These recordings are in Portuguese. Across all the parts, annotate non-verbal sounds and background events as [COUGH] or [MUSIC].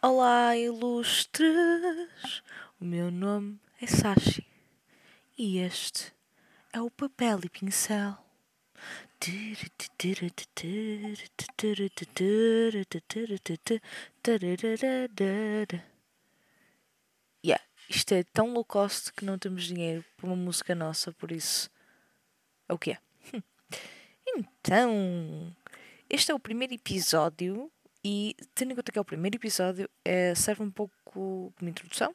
Olá, ilustres! O meu nome é Sashi e este é o papel e pincel. Yeah, isto é tão low cost que não temos dinheiro para uma música nossa, por isso é o que é. [LAUGHS] Então, este é o primeiro episódio e, tendo em conta que é o primeiro episódio, é, serve um pouco como introdução.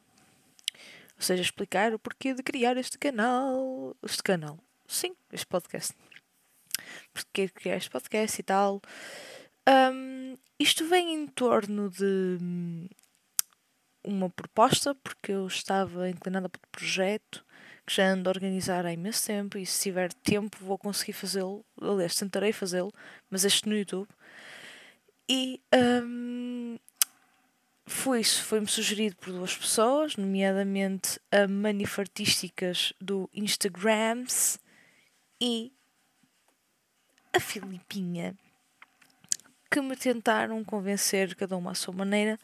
Ou seja, explicar o porquê de criar este canal. Este canal. Sim, este podcast. Porquê de criar este podcast e tal. Um, isto vem em torno de hum, uma proposta, porque eu estava inclinada para o projeto que já ando a organizar há imenso tempo e se tiver tempo vou conseguir fazê-lo. Aliás, tentarei fazê-lo, mas este no YouTube. E um, foi isso, foi-me sugerido por duas pessoas, nomeadamente a Manifartísticas do Instagrams e a Filipinha, que me tentaram convencer, cada uma à sua maneira,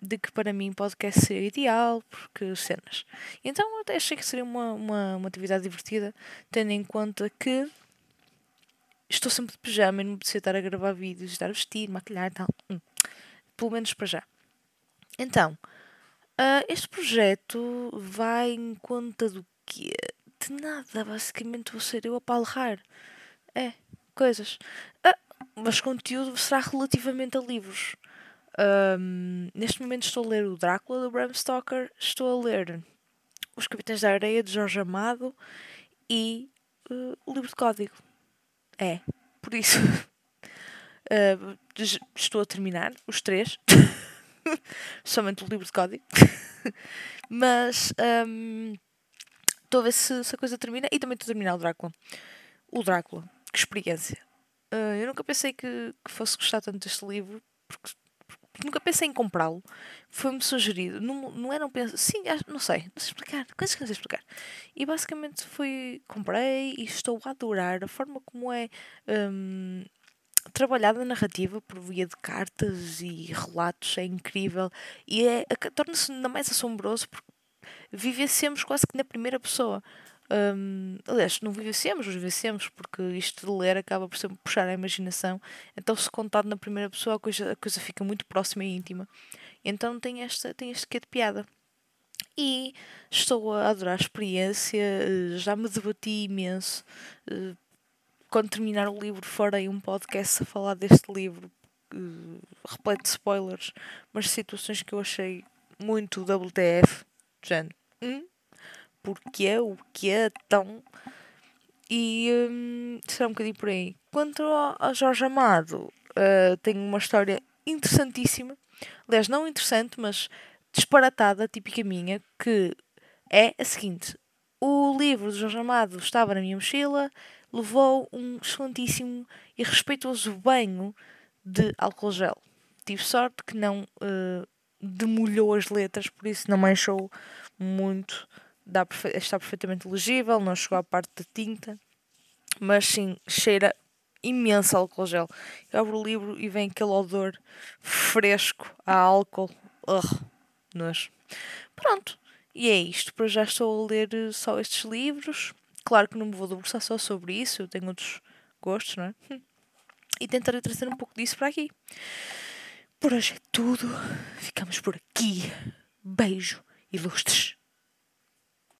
de que para mim podcast seria ideal, porque cenas. Então até achei que seria uma, uma, uma atividade divertida, tendo em conta que estou sempre de pijama e não preciso estar a gravar vídeos, estar a vestir, maquilhar e tal. Hum. Pelo menos para já. Então, uh, este projeto vai em conta do quê? De nada, basicamente vou ser eu a palrar. É, coisas. Uh, mas conteúdo será relativamente a livros. Um, neste momento estou a ler o Drácula do Bram Stoker, estou a ler Os Capitães da Areia de Jorge Amado e uh, o livro de código. É, por isso [LAUGHS] uh, estou a terminar os três, [LAUGHS] somente o livro de código, [LAUGHS] mas um, estou a ver se, se, a coisa termina e também estou a terminar o Drácula. O Drácula, que experiência! Uh, eu nunca pensei que, que fosse gostar tanto deste livro, porque nunca pensei em comprá-lo. Foi-me sugerido. Não, não era um penso. Sim, não sei. Não sei explicar. Coisas que não sei explicar. E basicamente fui. Comprei e estou a adorar a forma como é. Um, trabalhada a narrativa por via de cartas e relatos é incrível e é, torna-se ainda mais assombroso porque vivecemos quase que na primeira pessoa um, aliás, não vivenciamos, os vivenciamos, porque isto de ler acaba por sempre puxar a imaginação. Então, se contado na primeira pessoa, a coisa, a coisa fica muito próxima e íntima. Então, tem, esta, tem este quê de piada. E estou a adorar a experiência, eh, já me debati imenso. Eh, quando terminar o livro, farei um podcast a falar deste livro, eh, repleto de spoilers, mas situações que eu achei muito WTF. Género, hum? Porque é o que é tão. E hum, será um bocadinho por aí. Quanto a Jorge Amado, uh, tem uma história interessantíssima. Aliás, não interessante, mas disparatada, típica minha, que é a seguinte: o livro de Jorge Amado estava na minha mochila, levou um excelentíssimo e respeitoso banho de álcool gel. Tive sorte que não uh, demolhou as letras, por isso não manchou muito dá, está perfeitamente legível, não chegou à parte da tinta, mas sim cheira imenso álcool gel. Eu abro o livro e vem aquele odor fresco a álcool. Ugh, nojo. Pronto, e é isto. Para já estou a ler eh, só estes livros. Claro que não me vou debruçar só sobre isso, eu tenho outros gostos, não é? [LAUGHS] E tentarei trazer um pouco disso para aqui. Por hoje é tudo. Ficamos por aqui. Beijo, ilustres.